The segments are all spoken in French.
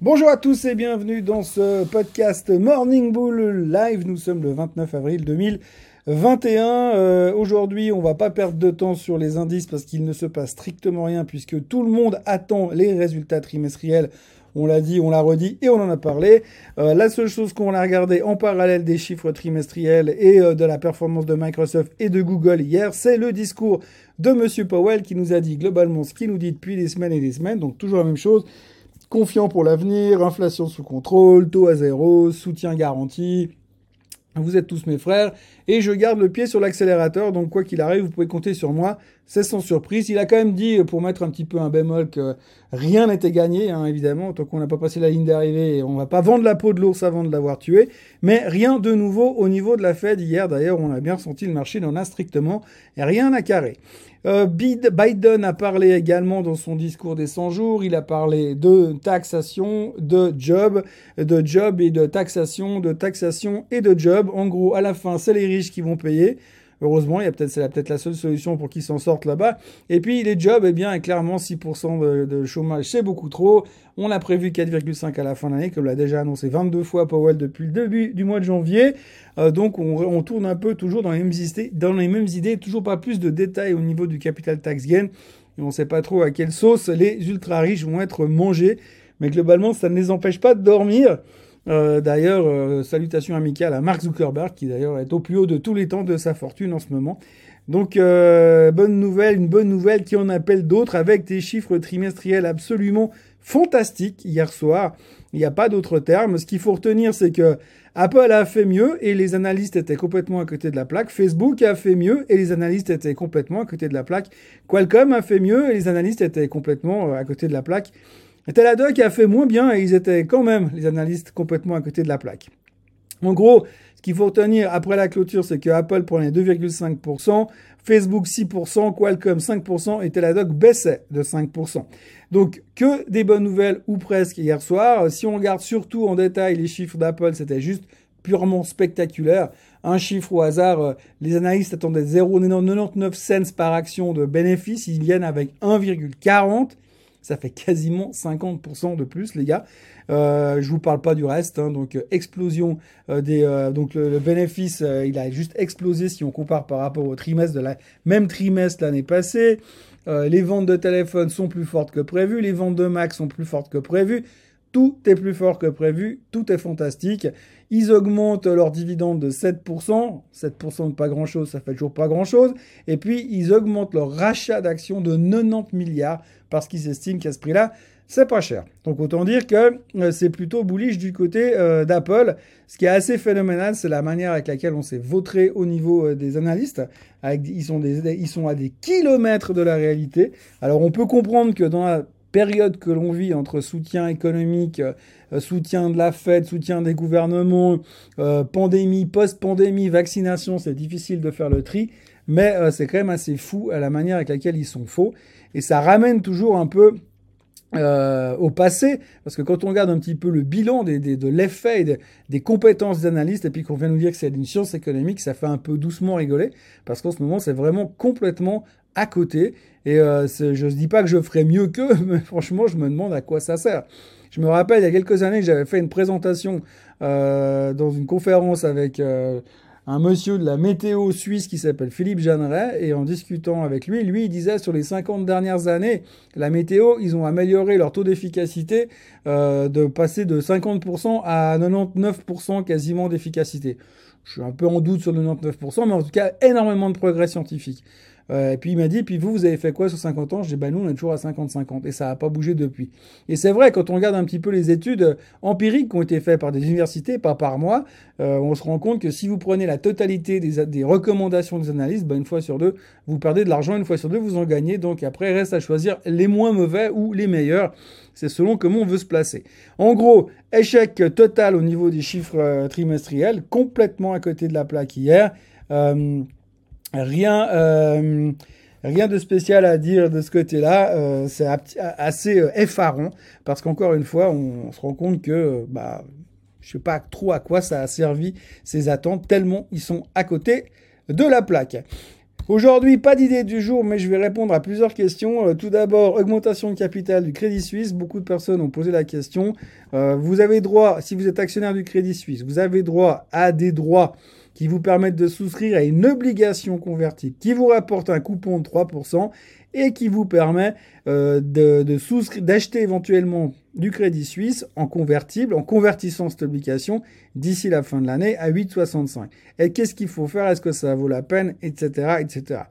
Bonjour à tous et bienvenue dans ce podcast Morning Bull Live. Nous sommes le 29 avril 2021. Euh, Aujourd'hui, on va pas perdre de temps sur les indices parce qu'il ne se passe strictement rien puisque tout le monde attend les résultats trimestriels. On l'a dit, on l'a redit et on en a parlé. Euh, la seule chose qu'on a regardé en parallèle des chiffres trimestriels et euh, de la performance de Microsoft et de Google hier, c'est le discours de Monsieur Powell qui nous a dit globalement ce qu'il nous dit depuis des semaines et des semaines. Donc toujours la même chose confiant pour l'avenir, inflation sous contrôle, taux à zéro, soutien garanti. Vous êtes tous mes frères et je garde le pied sur l'accélérateur. Donc quoi qu'il arrive, vous pouvez compter sur moi. C'est sans surprise. Il a quand même dit, pour mettre un petit peu un bémol, que rien n'était gagné, hein, évidemment, tant qu'on n'a pas passé la ligne d'arrivée. On va pas vendre la peau de l'ours avant de l'avoir tué. Mais rien de nouveau au niveau de la Fed hier. D'ailleurs, on a bien senti le marché n'en a strictement rien à carrer. Euh, Biden a parlé également dans son discours des 100 jours, il a parlé de taxation, de job, de job et de taxation, de taxation et de job. En gros, à la fin, c'est les riches qui vont payer. Heureusement, il y a peut-être, c'est peut-être la seule solution pour qu'ils s'en sortent là-bas. Et puis, les jobs, eh bien, clairement, 6% de, chômage, c'est beaucoup trop. On a prévu 4,5 à la fin de l'année, comme l'a déjà annoncé 22 fois Powell depuis le début du mois de janvier. Euh, donc, on, tourne un peu toujours dans les mêmes idées, toujours pas plus de détails au niveau du capital tax gain. On ne sait pas trop à quelle sauce les ultra riches vont être mangés. Mais globalement, ça ne les empêche pas de dormir. Euh, d'ailleurs, euh, salutations amicales à Mark Zuckerberg, qui d'ailleurs est au plus haut de tous les temps de sa fortune en ce moment. Donc, euh, bonne nouvelle, une bonne nouvelle qui en appelle d'autres avec des chiffres trimestriels absolument fantastiques hier soir. Il n'y a pas d'autre terme. Ce qu'il faut retenir, c'est que Apple a fait mieux et les analystes étaient complètement à côté de la plaque. Facebook a fait mieux et les analystes étaient complètement à côté de la plaque. Qualcomm a fait mieux et les analystes étaient complètement à côté de la plaque. Teladoc a fait moins bien et ils étaient quand même, les analystes, complètement à côté de la plaque. En gros, ce qu'il faut retenir après la clôture, c'est que Apple prenait 2,5%, Facebook 6%, Qualcomm 5% et Teladoc baissait de 5%. Donc que des bonnes nouvelles ou presque hier soir. Si on regarde surtout en détail les chiffres d'Apple, c'était juste purement spectaculaire. Un chiffre au hasard, euh, les analystes attendaient 0,99 cents par action de bénéfice, ils viennent avec 1,40 ça fait quasiment 50% de plus, les gars. Euh, je vous parle pas du reste, hein, donc euh, explosion euh, euh, donc le, bénéfice, il a juste explosé si on compare par rapport au trimestre de la même trimestre l'année passée. les ventes de téléphones sont plus fortes que prévu, les ventes de Mac sont plus fortes que prévu. Tout est plus fort que prévu, tout est fantastique. Ils augmentent leur dividende de 7%. 7% de pas grand-chose, ça fait toujours pas grand-chose. Et puis, ils augmentent leur rachat d'actions de 90 milliards parce qu'ils estiment qu'à ce prix-là, c'est pas cher. Donc autant dire que euh, c'est plutôt bullish du côté euh, d'Apple. Ce qui est assez phénoménal, c'est la manière avec laquelle on s'est vautré au niveau euh, des analystes. Ils, sont ils sont à des kilomètres de la réalité. Alors on peut comprendre que dans la période que l'on vit entre soutien économique, soutien de la Fed, soutien des gouvernements, pandémie, post-pandémie, vaccination, c'est difficile de faire le tri. Mais c'est quand même assez fou à la manière avec laquelle ils sont faux. Et ça ramène toujours un peu euh, au passé, parce que quand on regarde un petit peu le bilan des, de l'effet des, des, compétences des analystes, et puis qu'on vient nous dire que c'est une science économique, ça fait un peu doucement rigoler, parce qu'en ce moment, c'est vraiment complètement à côté. Et euh, je ne dis pas que je ferais mieux qu'eux, mais franchement, je me demande à quoi ça sert. Je me rappelle, il y a quelques années, j'avais fait une présentation euh, dans une conférence avec euh, un monsieur de la météo suisse qui s'appelle Philippe Jeanneret, et en discutant avec lui, lui, il disait sur les 50 dernières années, la météo, ils ont amélioré leur taux d'efficacité de passer de 50% à 99% quasiment d'efficacité. Je suis un peu en doute sur le 99%, mais en tout cas, énormément de progrès scientifique. Euh, et puis il m'a dit, puis vous, vous avez fait quoi sur 50 ans? Je dis, ben nous, on est toujours à 50-50 et ça n'a pas bougé depuis. Et c'est vrai, quand on regarde un petit peu les études empiriques qui ont été faites par des universités, pas par moi, euh, on se rend compte que si vous prenez la totalité des, recommandations des analystes, ben une fois sur deux, vous perdez de l'argent, une fois sur deux, vous en gagnez. Donc après, reste à choisir les moins mauvais ou les meilleurs. C'est selon comment on veut se placer. En gros, échec total au niveau des chiffres euh, trimestriels, complètement à côté de la plaque hier. Euh, Rien, euh, rien de spécial à dire de ce côté-là. Euh, c'est assez euh, effarant parce qu'encore une fois, on, se rend compte que, bah, je sais pas trop à quoi ça a servi ces attentes tellement ils sont à côté de la plaque. Aujourd'hui, pas d'idée du jour, mais je vais répondre à plusieurs questions. Tout d'abord, augmentation de capital du Crédit Suisse. Beaucoup de personnes ont posé la question. Vous avez droit, si vous êtes actionnaire du Crédit Suisse, vous avez droit à des droits qui vous permettent de souscrire à une obligation convertible qui vous rapporte un coupon de 3% et qui vous permet euh, de, d'acheter éventuellement du crédit suisse en convertible, en convertissant cette obligation d'ici la fin de l'année à 8,65. Et qu'est-ce qu'il faut faire? Est-ce que ça vaut la peine? Etc. etc.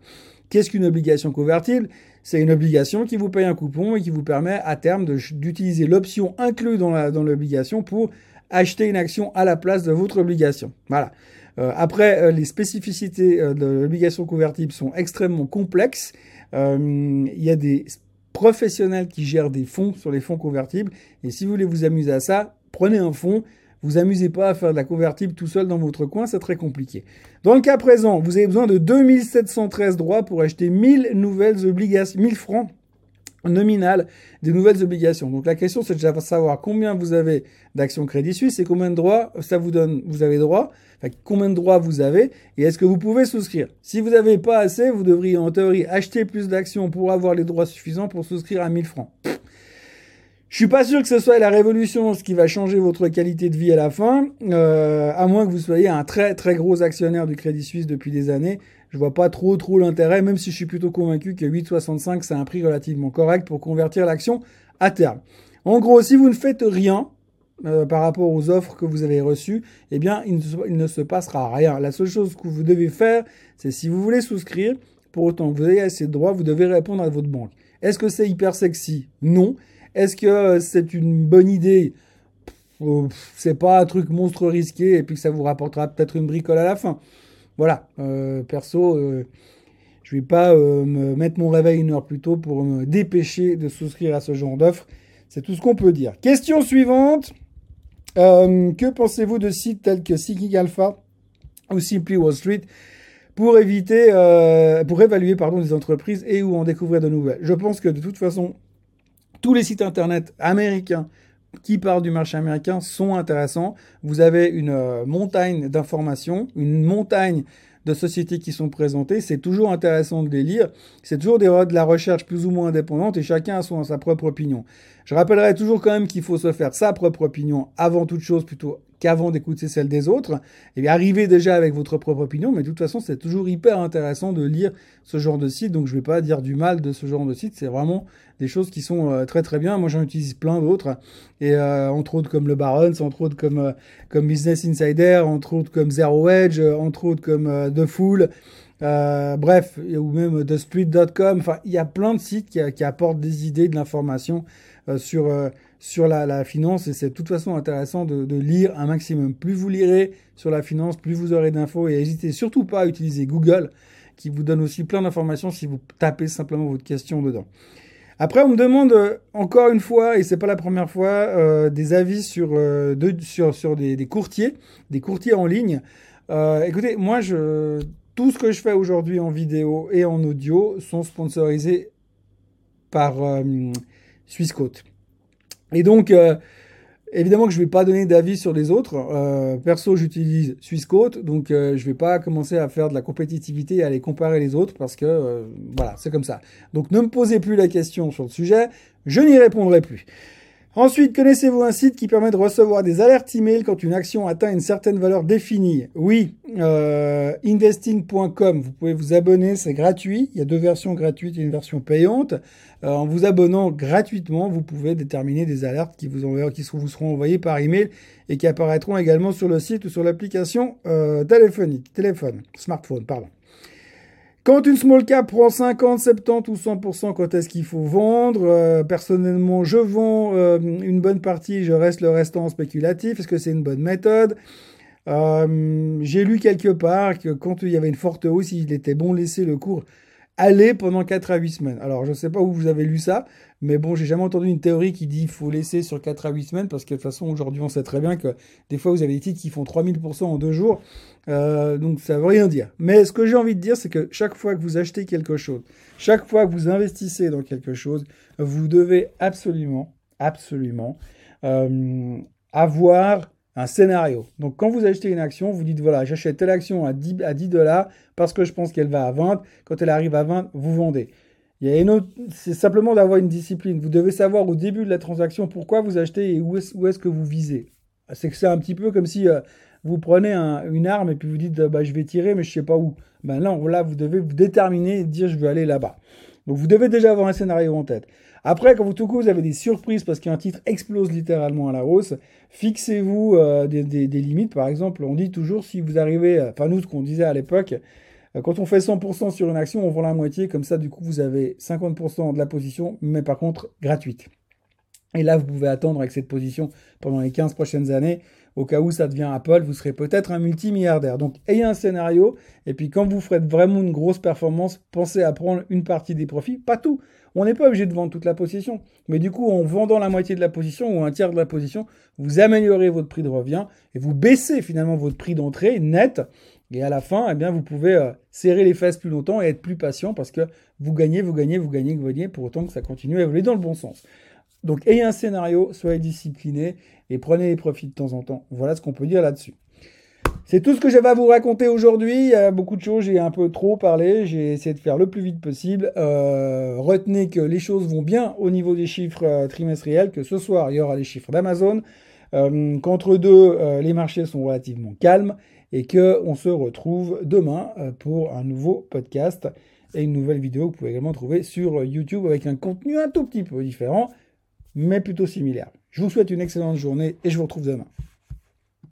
Qu'est-ce qu'une obligation convertible? C'est une obligation qui vous paye un coupon et qui vous permet à terme d'utiliser l'option inclue dans l'obligation pour acheter une action à la place de votre obligation. Voilà. Euh, après, euh, les spécificités de l'obligation convertible sont extrêmement complexes euh, il y a des professionnels qui gèrent des fonds sur les fonds convertibles. Et si vous voulez vous amuser à ça, prenez un fonds. Vous amusez pas à faire de la convertible tout seul dans votre coin, c'est très compliqué. Dans le cas présent, vous avez besoin de 2713 droits pour acheter 1000 nouvelles obligations, 1000 francs nominal des nouvelles obligations. Donc la question c'est de savoir combien vous avez d'actions Crédit Suisse et combien de droits ça vous donne, vous avez droit, combien de droits vous avez et est-ce que vous pouvez souscrire. Si vous n'avez pas assez, vous devriez en théorie acheter plus d'actions pour avoir les droits suffisants pour souscrire à 1000 francs. Je suis pas sûr que ce soit la révolution, ce qui va changer votre qualité de vie à la fin, euh, à moins que vous soyez un très très gros actionnaire du Crédit Suisse depuis des années je vois pas trop trop l'intérêt, même si je suis plutôt convaincu que 8,65 c'est un prix relativement correct pour convertir l'action à terme. En gros, si vous ne faites rien euh, par rapport aux offres que vous avez reçues, eh bien, il ne, se passera rien. La seule chose que vous devez faire, c'est si vous voulez souscrire, pour autant que vous ayez assez de droits, vous devez répondre à votre banque. Est-ce que c'est hyper sexy? Non. Est-ce que euh, c'est une bonne idée? Oh, C'est pas un truc monstre risqué et puis que ça vous rapportera peut-être une bricole à la fin. Voilà, euh, perso, euh, je vais pas euh, me mettre mon réveil une heure plus tôt pour me dépêcher de souscrire à ce genre d'offre. C'est tout ce qu'on peut dire. Question suivante. que pensez-vous de sites tels que Seeking Alpha ou Simply Wall Street pour éviter, pour évaluer pardon, des entreprises et ou en découvrir de nouvelles? Je pense que de toute façon, tous les sites internet américains qui parlent du marché américain sont intéressants. Vous avez une euh, montagne d'informations, une montagne de sociétés qui sont présentées. C'est toujours intéressant de les lire. C'est toujours des, de la recherche plus ou moins indépendante et chacun a son, sa propre opinion. Je rappellerai toujours quand même qu'il faut se faire sa propre opinion avant toute chose plutôt qu'avant d'écouter celle des autres. Et bien, arrivez déjà avec votre propre opinion, mais de toute façon, c'est toujours hyper intéressant de lire ce genre de site. Donc, je ne vais pas dire du mal de ce genre de site. C'est vraiment des choses qui sont euh, très très bien. Moi, j'en utilise plein d'autres, et euh, entre autres comme le Barons, entre autres comme euh, comme Business Insider, entre autres comme Zero Edge, entre autres comme The Fool. bref, ou même TheStreet.com. Enfin, il y a plein de sites qui, apportent des idées, de l'information sur sur la, finance et c'est de toute façon intéressant de, de, lire un maximum. Plus vous lirez sur la finance, plus vous aurez d'infos et n'hésitez surtout pas à utiliser Google qui vous donne aussi plein d'informations si vous tapez simplement votre question dedans. Après, on me demande euh, encore une fois, et c'est pas la première fois, euh, des avis sur, euh, sur, des, courtiers, des courtiers en ligne. Euh, écoutez, moi, tout ce que je fais aujourd'hui en vidéo et en audio sont sponsorisés par Swissquote. Et donc, Évidemment que je ne vais pas donner d'avis sur les autres. Euh, perso, j'utilise Swissquote, donc euh, je ne vais pas commencer à faire de la compétitivité et à les comparer les autres parce que euh, voilà, c'est comme ça. Donc ne me posez plus la question sur le sujet, je n'y répondrai plus. Ensuite, connaissez-vous un site qui permet de recevoir des alertes email quand une action atteint une certaine valeur définie? Oui, euh, investing.com. Vous pouvez vous abonner, c'est gratuit. Il y a deux versions gratuites et une version payante. Euh, en vous abonnant gratuitement, vous pouvez déterminer des alertes qui vous, seront envoyées par email et qui apparaîtront également sur le site ou sur l'application euh, téléphonique, téléphone, smartphone, pardon. Quand une small cap prend 50, 70 ou 100%, quand est-ce qu'il faut vendre? Euh, Personnellement, je vends euh, une bonne partie, je reste le restant spéculatif. Est-ce que c'est une bonne méthode? Euh, J'ai lu quelque part que quand il y avait une forte hausse, il était bon laisser le cours aller pendant 4 à 8 semaines. Alors, je ne sais pas où vous avez lu ça, mais bon, j'ai jamais entendu une théorie qui dit qu'il faut laisser sur 4 à 8 semaines, parce que de toute façon, aujourd'hui, on sait très bien que des fois, vous avez des titres qui font 3000% en deux jours, euh, donc ça veut rien dire. Mais ce que j'ai envie de dire, c'est que chaque fois que vous achetez quelque chose, chaque fois que vous investissez dans quelque chose, vous devez absolument, absolument euh, avoir un scénario. Donc quand vous achetez une action, vous dites voilà, j'achète telle action à 10, à 10 dollars parce que je pense qu'elle va à 20. Quand elle arrive à 20, vous vendez. Il y a une autre, c'est simplement d'avoir une discipline. Vous devez savoir au début de la transaction pourquoi vous achetez et où est-ce, que vous visez. C'est que c'est un petit peu comme si euh, vous prenez une arme et puis vous dites bah, je vais tirer mais je sais pas où. Ben là, vous devez vous déterminer et dire je veux aller là-bas. Donc vous devez déjà avoir un scénario en tête. Après, quand vous tout coup vous avez des surprises parce qu'un titre explose littéralement à la hausse, fixez-vous euh, des, limites. Par exemple, on dit toujours si vous arrivez, euh, enfin nous ce qu'on disait à l'époque, euh, quand on fait 100% sur une action, on vend la moitié, comme ça du coup vous avez 50% de la position, mais par contre gratuite. Et là, vous pouvez attendre avec cette position pendant les 15 prochaines années. Au cas où ça devient Apple, vous serez peut-être un multimilliardaire. Donc, ayez un scénario. Et puis, quand vous ferez vraiment une grosse performance, pensez à prendre une partie des profits. Pas tout. On n'est pas obligé de vendre toute la position. Mais du coup, en vendant la moitié de la position ou un tiers de la position, vous améliorez votre prix de revient et vous baissez finalement votre prix d'entrée net. Et à la fin, eh bien, vous pouvez euh, serrer les fesses plus longtemps et être plus patient parce que vous gagnez, vous gagnez, vous gagnez, vous gagnez pour autant que ça continue à évoluer dans le bon sens. Donc ayez un scénario, soyez discipliné et prenez les profits de temps en temps. Voilà ce qu'on peut dire là-dessus. C'est tout ce que j'avais à vous raconter aujourd'hui. Il y a beaucoup de choses, j'ai un peu trop parlé. J'ai essayé de faire le plus vite possible. Euh, retenez que les choses vont bien au niveau des chiffres euh, trimestriels, que ce soir, il y aura les chiffres d'Amazon, euh, qu'entre deux, les marchés sont relativement calmes et qu'on se retrouve demain pour un nouveau podcast et une nouvelle vidéo que vous pouvez également trouver sur YouTube avec un contenu un tout petit peu différent mais plutôt similaire. Je vous souhaite une excellente journée et je vous retrouve demain.